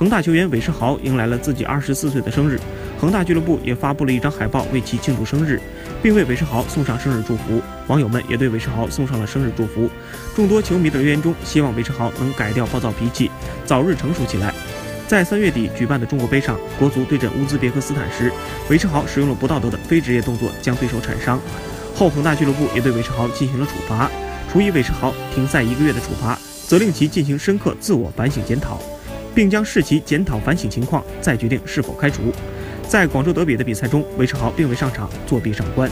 恒大球员韦世豪迎来了自己二十四岁的生日，恒大俱乐部也发布了一张海报为其庆祝生日，并为韦世豪送上生日祝福。网友们也对韦世豪送上了生日祝福。众多球迷的留言中，希望韦世豪能改掉暴躁脾气，早日成熟起来。在三月底举办的中国杯上，国足对阵乌兹别克斯坦时，韦世豪使用了不道德的非职业动作，将对手铲伤。后恒大俱乐部也对韦世豪进行了处罚，处以韦世豪停赛一个月的处罚，责令其进行深刻自我反省检讨，并将视其检讨反省情况再决定是否开除。在广州德比的比赛中，韦世豪并未上场，作弊上观。